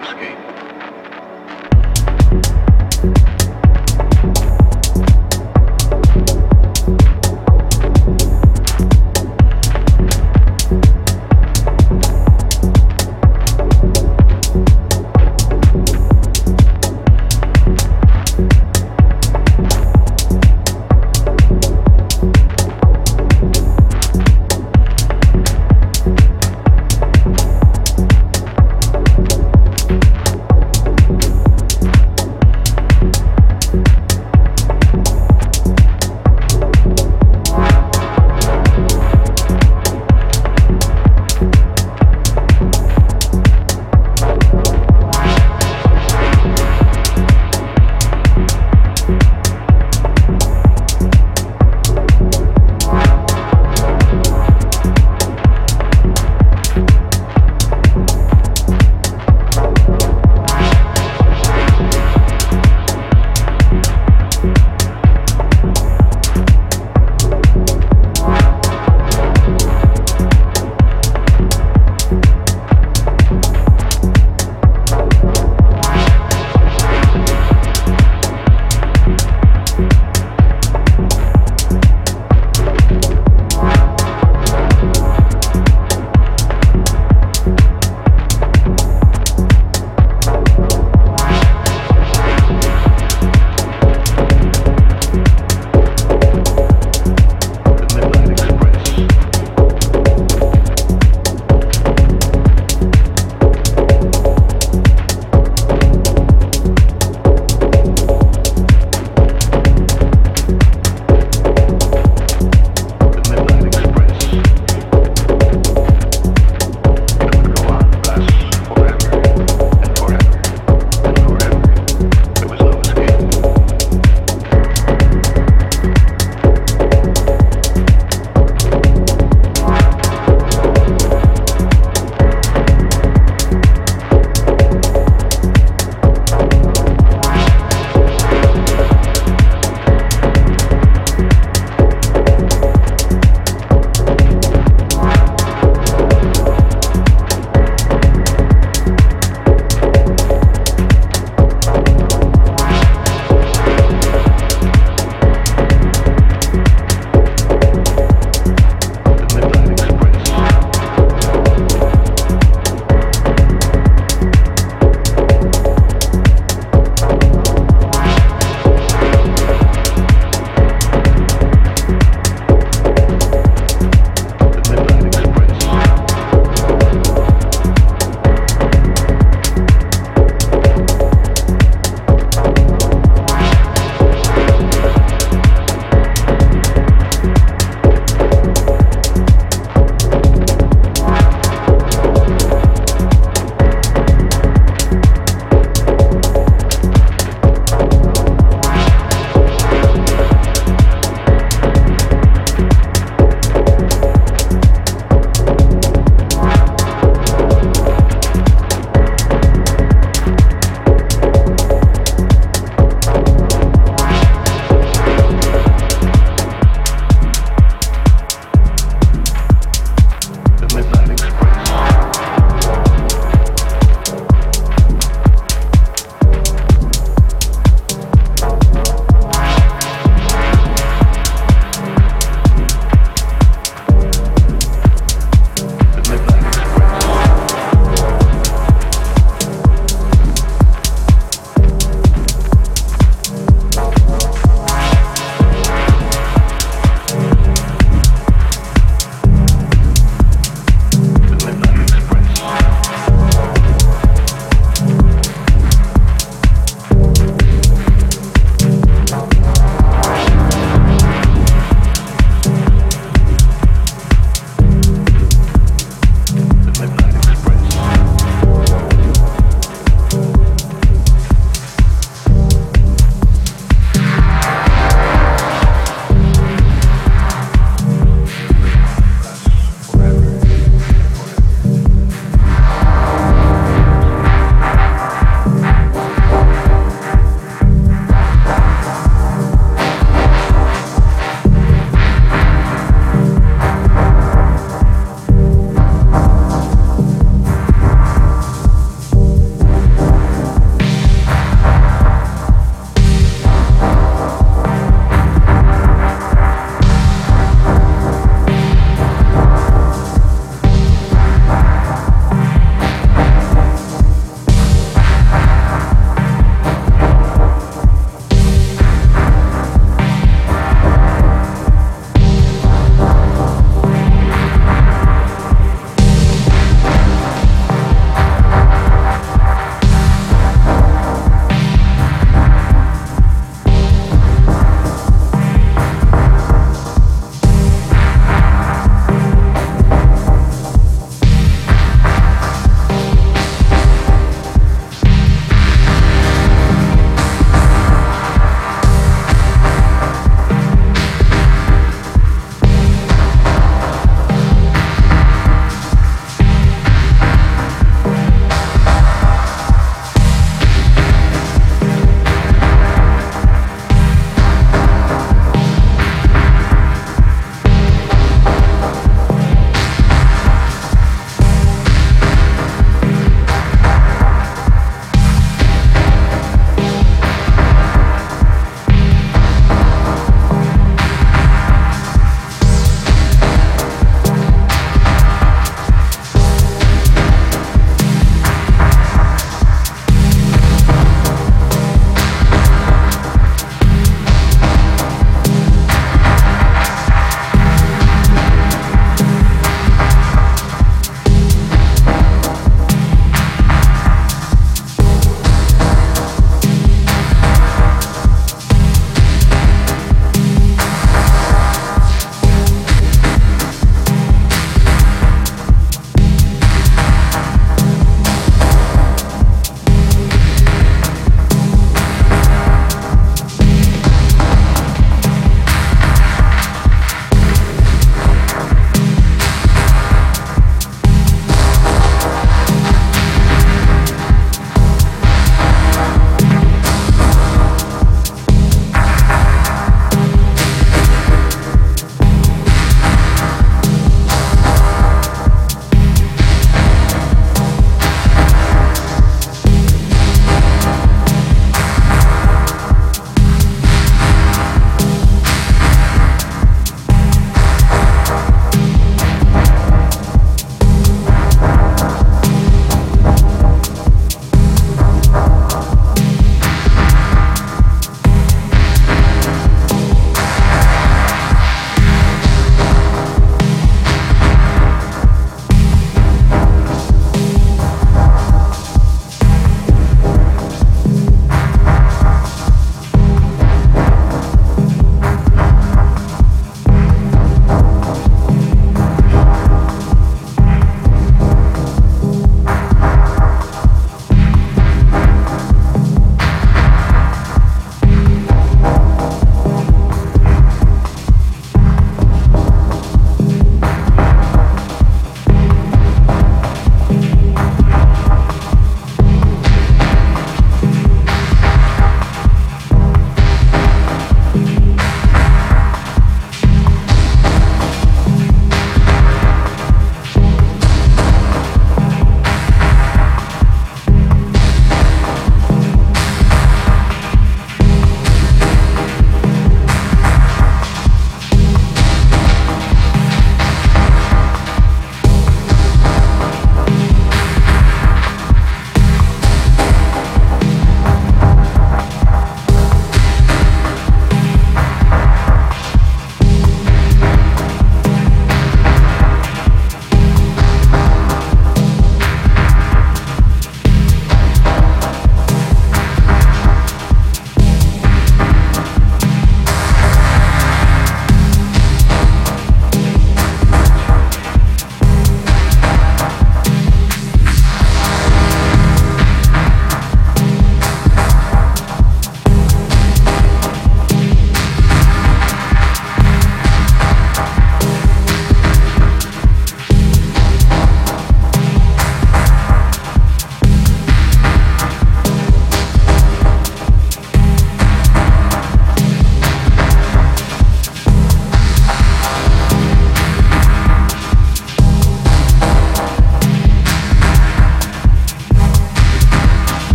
soundscape.